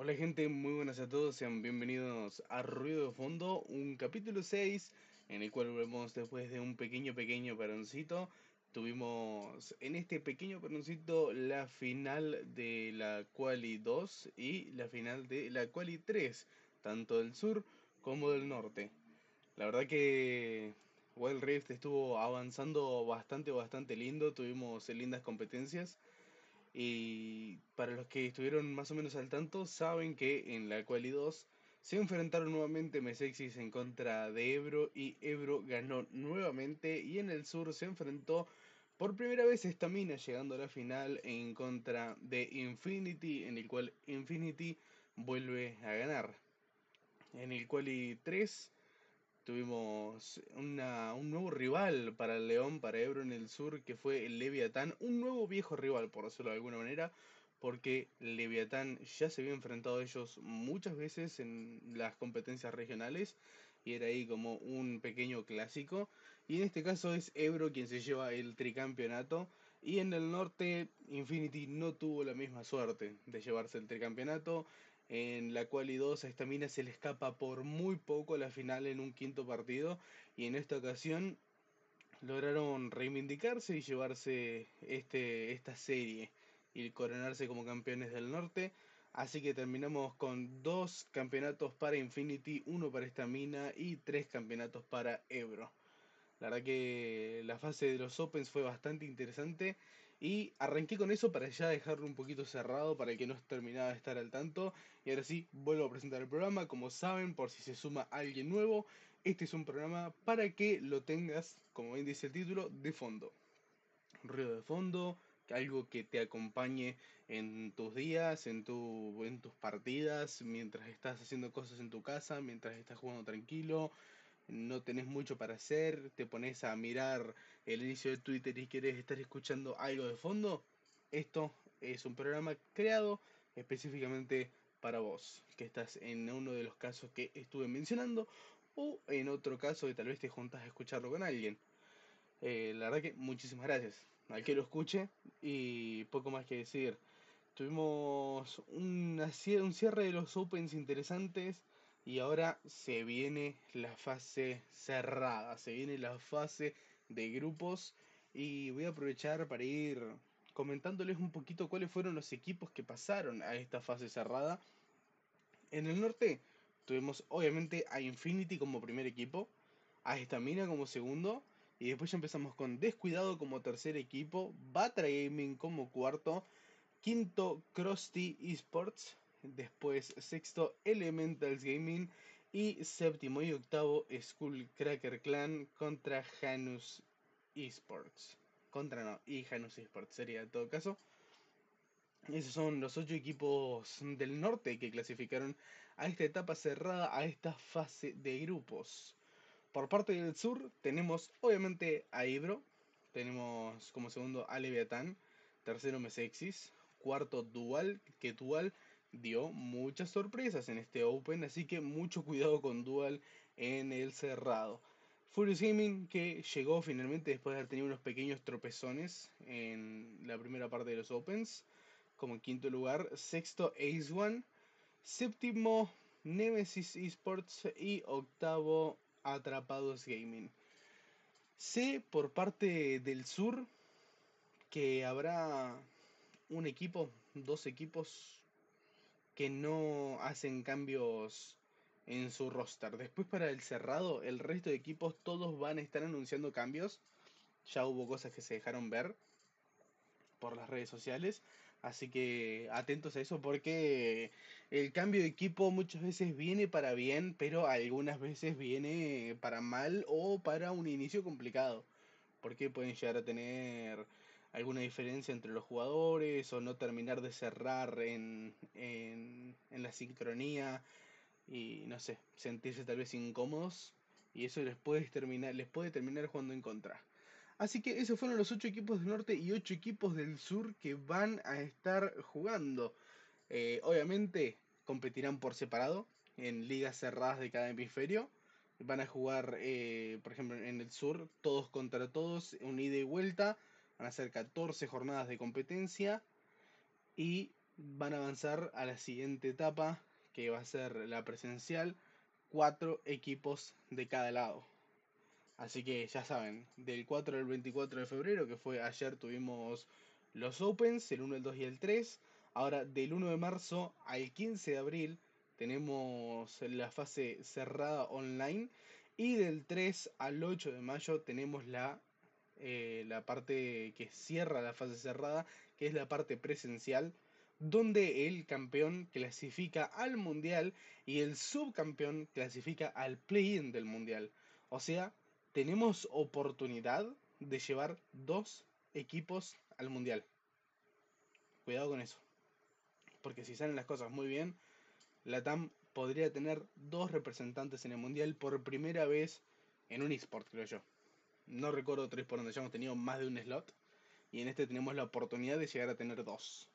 Hola gente, muy buenas a todos, sean bienvenidos a Ruido de Fondo, un capítulo 6 en el cual volvemos después de un pequeño pequeño peroncito. Tuvimos en este pequeño peroncito la final de la Quali 2 y la final de la Quali 3, tanto del sur como del norte. La verdad que Wild Rift estuvo avanzando bastante, bastante lindo, tuvimos lindas competencias. Y para los que estuvieron más o menos al tanto, saben que en la Quali 2 se enfrentaron nuevamente Mesexis en contra de Ebro y Ebro ganó nuevamente y en el sur se enfrentó por primera vez Stamina llegando a la final en contra de Infinity, en el cual Infinity vuelve a ganar. En el Quali 3 Tuvimos un nuevo rival para el León, para Ebro en el sur, que fue el Leviatán. Un nuevo viejo rival, por decirlo de alguna manera, porque Leviatán ya se había enfrentado a ellos muchas veces en las competencias regionales y era ahí como un pequeño clásico. Y en este caso es Ebro quien se lleva el tricampeonato. Y en el norte, Infinity no tuvo la misma suerte de llevarse el tricampeonato en la cual 2 a esta mina se le escapa por muy poco la final en un quinto partido y en esta ocasión lograron reivindicarse y llevarse este, esta serie y coronarse como campeones del norte. Así que terminamos con dos campeonatos para Infinity, uno para esta mina y tres campeonatos para Ebro. La verdad que la fase de los Opens fue bastante interesante y arranqué con eso para ya dejarlo un poquito cerrado para que no terminara de estar al tanto. Y ahora sí, vuelvo a presentar el programa. Como saben, por si se suma alguien nuevo, este es un programa para que lo tengas, como bien dice el título, de fondo. Ruido de fondo, algo que te acompañe en tus días, en, tu, en tus partidas, mientras estás haciendo cosas en tu casa, mientras estás jugando tranquilo, no tenés mucho para hacer, te pones a mirar el inicio de Twitter y quieres estar escuchando algo de fondo, esto es un programa creado específicamente para vos, que estás en uno de los casos que estuve mencionando o en otro caso que tal vez te juntas a escucharlo con alguien. Eh, la verdad que muchísimas gracias al que lo escuche y poco más que decir. Tuvimos un cierre de los Opens interesantes y ahora se viene la fase cerrada, se viene la fase de grupos y voy a aprovechar para ir comentándoles un poquito cuáles fueron los equipos que pasaron a esta fase cerrada. En el norte tuvimos obviamente a Infinity como primer equipo, a Stamina como segundo y después ya empezamos con Descuidado como tercer equipo, Batra Gaming como cuarto, quinto Krusty Esports, después sexto Elementals Gaming y séptimo y octavo Skullcracker Clan contra Janus Esports. Contra no, y Janus Esports sería en todo caso. Esos son los ocho equipos del norte que clasificaron a esta etapa cerrada, a esta fase de grupos. Por parte del sur tenemos obviamente a Ibro, tenemos como segundo a Leviatán, tercero Mesexis, cuarto Dual, que Dual dio muchas sorpresas en este Open, así que mucho cuidado con Dual en el cerrado. Furious Gaming que llegó finalmente después de haber tenido unos pequeños tropezones en la primera parte de los Opens, como en quinto lugar, sexto Ace One, séptimo Nemesis Esports y octavo Atrapados Gaming. Sé por parte del sur que habrá un equipo, dos equipos que no hacen cambios en su roster. Después para el cerrado, el resto de equipos todos van a estar anunciando cambios. Ya hubo cosas que se dejaron ver por las redes sociales. Así que atentos a eso porque el cambio de equipo muchas veces viene para bien, pero algunas veces viene para mal o para un inicio complicado. Porque pueden llegar a tener alguna diferencia entre los jugadores o no terminar de cerrar en, en, la sincronía y no sé, sentirse tal vez incómodos y eso les puede terminar, les puede terminar jugando en contra. Así que esos fueron los 8 equipos del norte y 8 equipos del sur que van a estar jugando. Eh, obviamente competirán por separado en ligas cerradas de cada hemisferio. Van a jugar, eh, por ejemplo, en el sur, todos contra todos, un ida y vuelta Van a ser 14 jornadas de competencia y van a avanzar a la siguiente etapa, que va a ser la presencial, cuatro equipos de cada lado. Así que ya saben, del 4 al 24 de febrero, que fue ayer, tuvimos los Opens, el 1, el 2 y el 3. Ahora, del 1 de marzo al 15 de abril, tenemos la fase cerrada online. Y del 3 al 8 de mayo tenemos la, eh, la parte que cierra la fase cerrada, que es la parte presencial, donde el campeón clasifica al mundial y el subcampeón clasifica al play-in del mundial. O sea, tenemos oportunidad de llevar dos equipos al mundial. Cuidado con eso. Porque si salen las cosas muy bien, la TAM podría tener dos representantes en el mundial por primera vez en un eSport, creo yo. No recuerdo otro eSport donde hayamos tenido más de un slot. Y en este tenemos la oportunidad de llegar a tener dos.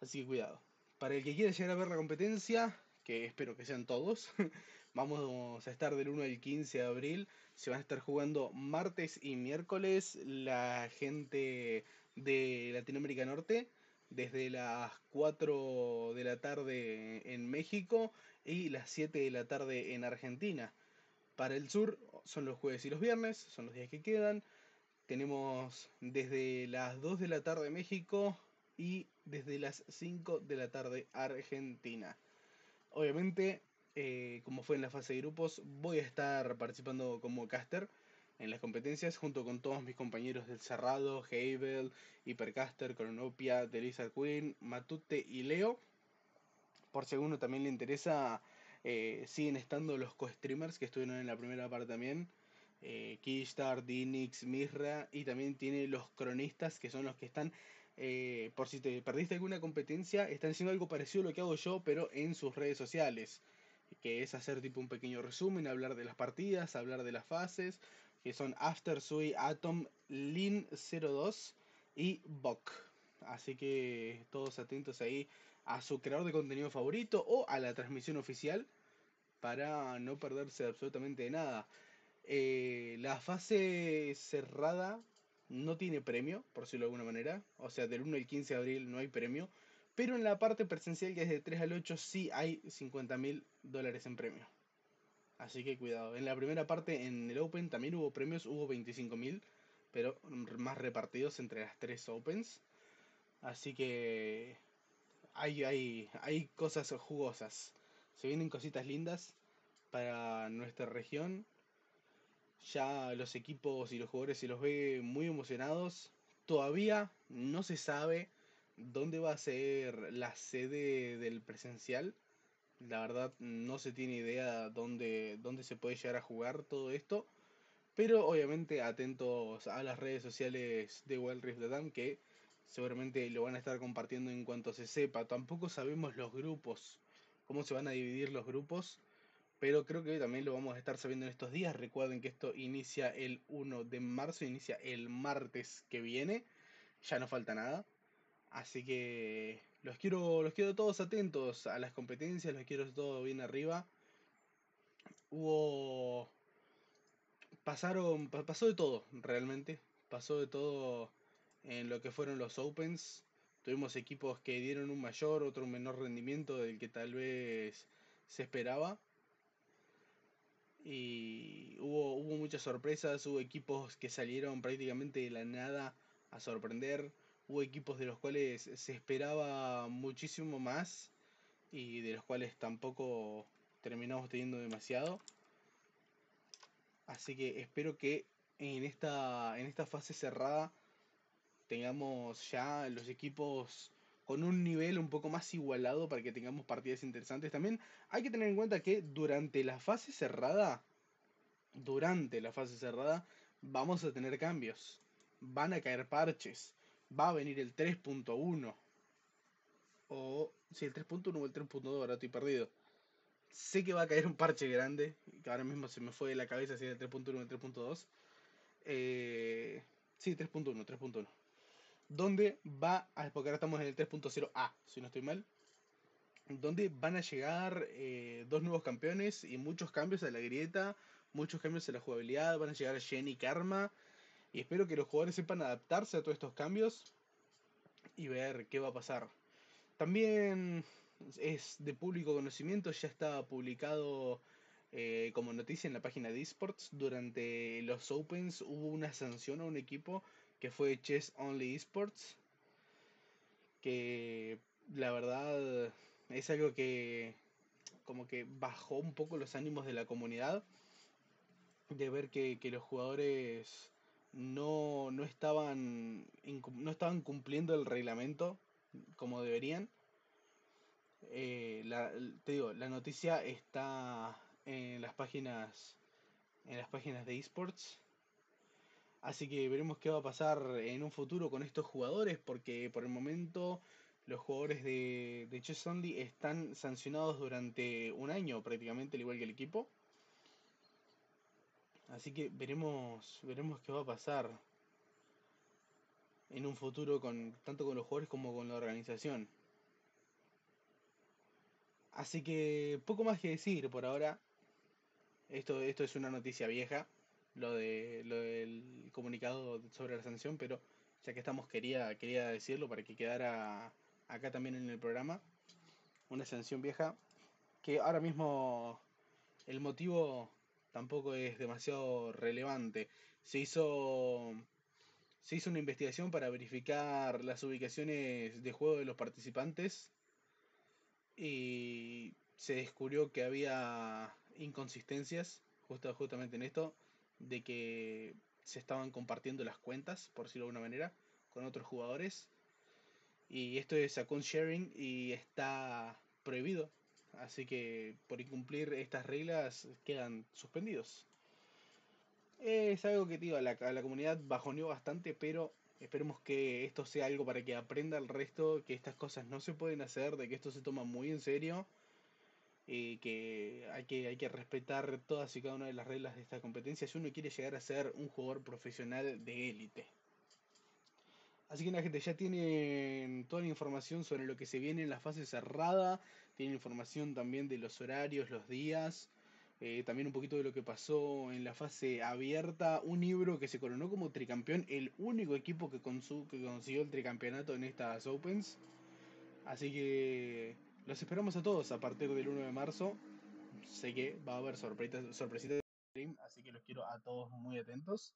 Así que cuidado. Para el que quiera llegar a ver la competencia, que espero que sean todos, vamos a estar del 1 al 15 de abril se van a estar jugando martes y miércoles la gente de Latinoamérica Norte desde las 4 de la tarde en México y las 7 de la tarde en Argentina. Para el sur son los jueves y los viernes, son los días que quedan. Tenemos desde las 2 de la tarde México y desde las 5 de la tarde Argentina. Obviamente eh, como fue en la fase de grupos, voy a estar participando como caster en las competencias junto con todos mis compañeros del Cerrado, Hebel, Hypercaster, Cronopia, Delisa Queen, Matute y Leo. Por si a uno también le interesa, eh, siguen estando los co-streamers que estuvieron en la primera parte también. Eh, Keystar, Dinix, Misra y también tiene los cronistas que son los que están, eh, por si te perdiste alguna competencia, están haciendo algo parecido a lo que hago yo, pero en sus redes sociales que es hacer tipo un pequeño resumen, hablar de las partidas, hablar de las fases, que son After Sui, Atom, Lin 02 y Bok. Así que todos atentos ahí a su creador de contenido favorito o a la transmisión oficial para no perderse absolutamente nada. Eh, la fase cerrada no tiene premio, por decirlo de alguna manera. O sea, del 1 al 15 de abril no hay premio. Pero en la parte presencial, que es de 3 al 8, sí hay 50 mil dólares en premio. Así que cuidado. En la primera parte, en el Open, también hubo premios, hubo 25 mil, pero más repartidos entre las tres Opens. Así que hay, hay, hay cosas jugosas. Se vienen cositas lindas para nuestra región. Ya los equipos y los jugadores se los ve muy emocionados. Todavía no se sabe dónde va a ser la sede del presencial. La verdad no se tiene idea dónde, dónde se puede llegar a jugar todo esto. Pero obviamente atentos a las redes sociales de Wild Rift Latam que seguramente lo van a estar compartiendo en cuanto se sepa. Tampoco sabemos los grupos, cómo se van a dividir los grupos. Pero creo que también lo vamos a estar sabiendo en estos días. Recuerden que esto inicia el 1 de marzo, inicia el martes que viene. Ya no falta nada. Así que los quiero, los quiero todos atentos a las competencias, los quiero todos bien arriba. Hubo. Pasaron. Pasó de todo, realmente. Pasó de todo en lo que fueron los Opens. Tuvimos equipos que dieron un mayor, otro un menor rendimiento del que tal vez se esperaba. Y hubo, hubo muchas sorpresas, hubo equipos que salieron prácticamente de la nada a sorprender hubo equipos de los cuales se esperaba muchísimo más y de los cuales tampoco terminamos teniendo demasiado. Así que espero que en esta, en esta fase cerrada tengamos ya los equipos con un nivel un poco más igualado para que tengamos partidas interesantes. También hay que tener en cuenta que durante la fase cerrada, durante la fase cerrada, vamos a tener cambios. Van a caer parches va a venir el 3.1. O si el 3.1 o el 3.2, ahora estoy perdido. Sé que va a caer un parche grande, que ahora mismo se me fue de la cabeza si era el 3.1 o el 3.2. Eh, sí, 3.1, 3.1. Donde va a, porque ahora estamos en el 3.0A, si no estoy mal. Donde van a llegar eh, dos nuevos campeones y muchos cambios a la grieta, muchos cambios en la jugabilidad. Van a llegar Jenny Karma, y espero que los jugadores sepan adaptarse a todos estos cambios y ver qué va a pasar. También es de público conocimiento, ya estaba publicado eh, como noticia en la página de esports. Durante los Opens hubo una sanción a un equipo que fue Chess Only Esports, que la verdad es algo que como que bajó un poco los ánimos de la comunidad de ver que, los jugadores no, no, estaban, no estaban cumpliendo el reglamento como deberían. Eh, la, te digo, la noticia está en las páginas en las páginas de esports. Así que veremos qué va a pasar en un futuro con estos jugadores, porque por el momento los jugadores de, de Chess Only están sancionados durante un año prácticamente, al igual que el equipo. Así que veremos, veremos qué va a pasar en un futuro con tanto con los jugadores como con la organización. Así que poco más que decir por ahora. Esto, esto es una noticia vieja, lo de lo del comunicado sobre la sanción, pero ya que estamos quería quería decirlo para que quedara acá también en el programa. Una sanción vieja que ahora mismo el motivo tampoco es demasiado relevante. Se hizo, se hizo una investigación para verificar las ubicaciones de juego de los participantes y se descubrió que había inconsistencias justo, justamente en esto, de que se estaban compartiendo las cuentas, por decirlo de alguna manera, con otros jugadores. Y esto es account sharing y está prohibido Así que por incumplir estas reglas quedan suspendidos. Es algo que tío, a, la, comunidad bajoneó bastante, pero esperemos que esto sea algo para que aprenda el resto, que estas cosas no se pueden hacer, de que esto se toma muy en serio y que hay que, hay que respetar todas y cada una de las reglas de esta competencia si uno quiere llegar a ser un jugador profesional de élite. Así que la gente ya tiene toda la información sobre lo que se viene en la fase cerrada, tiene información también de los horarios, los días, eh, también un poquito de lo que pasó en la fase abierta, un libro que se coronó como tricampeón, el único equipo que, que consiguió el tricampeonato en estas Opens. Así que los esperamos a todos a partir del 1 de marzo. Sé que va a haber sorpresitas, sorpresitas de stream, así que los quiero a todos muy atentos.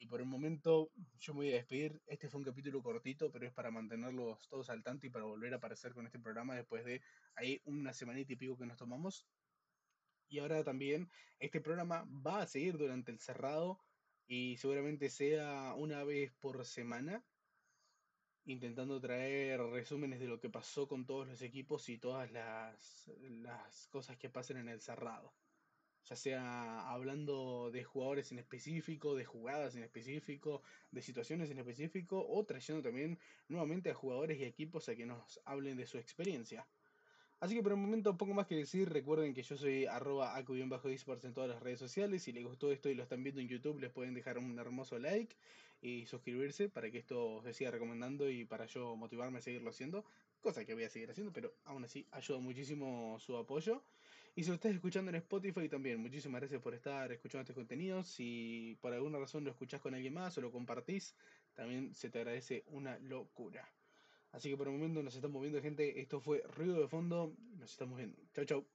Y por el momento yo me voy a despedir. Este fue un capítulo cortito, pero es para mantenerlos todos al tanto y para volver a aparecer con este programa después de ahí una semanita y pico que nos tomamos. Y ahora también este programa va a seguir durante el cerrado y seguramente sea una vez por semana, intentando traer resúmenes de lo que pasó con todos los equipos y todas las, las cosas que pasen en el cerrado. Ya sea hablando de jugadores en específico, de jugadas en específico, de situaciones en específico, o trayendo también nuevamente a jugadores y equipos a que nos hablen de su experiencia. Así que por el momento poco más que decir, recuerden que yo soy arroba bajo esports en todas las redes sociales, si les gustó esto y lo están viendo en YouTube les pueden dejar un hermoso like y suscribirse para que esto se siga recomendando y para yo motivarme a seguirlo haciendo, cosa que voy a seguir haciendo, pero aún así ayuda muchísimo su apoyo. Y si lo estás escuchando en Spotify también, muchísimas gracias por estar escuchando este contenido. Si por alguna razón lo escuchás con alguien más o lo compartís, también se te agradece una locura. Así que por el momento nos estamos viendo, gente. Esto fue Ruido de Fondo. Nos estamos viendo. Chau, chau.